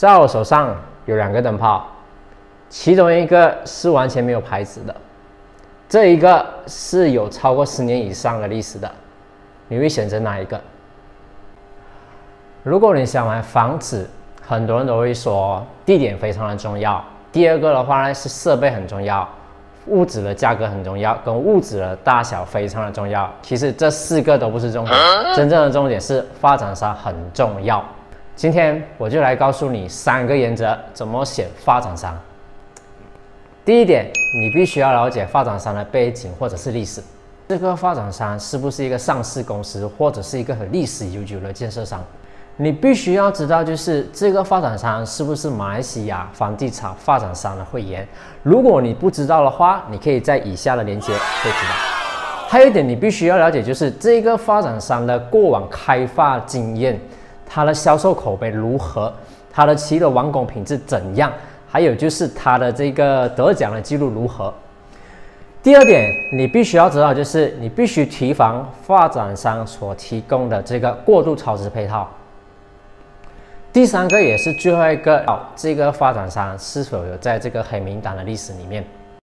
在我手上有两个灯泡，其中一个是完全没有牌子的，这一个是有超过十年以上的历史的。你会选择哪一个？如果你想买房子，很多人都会说地点非常的重要。第二个的话呢是设备很重要，物质的价格很重要，跟物质的大小非常的重要。其实这四个都不是重点，真正的重点是发展商很重要。今天我就来告诉你三个原则，怎么选发展商。第一点，你必须要了解发展商的背景或者是历史。这个发展商是不是一个上市公司，或者是一个很历史悠久的建设商？你必须要知道，就是这个发展商是不是马来西亚房地产发展商的会员。如果你不知道的话，你可以在以下的链接会知道。还有一点，你必须要了解，就是这个发展商的过往开发经验，它的销售口碑如何，它的其的完工品质怎样，还有就是它的这个得奖的记录如何。第二点，你必须要知道，就是你必须提防发展商所提供的这个过度超值配套。第三个也是最后一个，哦这个发展商是否有在这个黑名单的历史里面？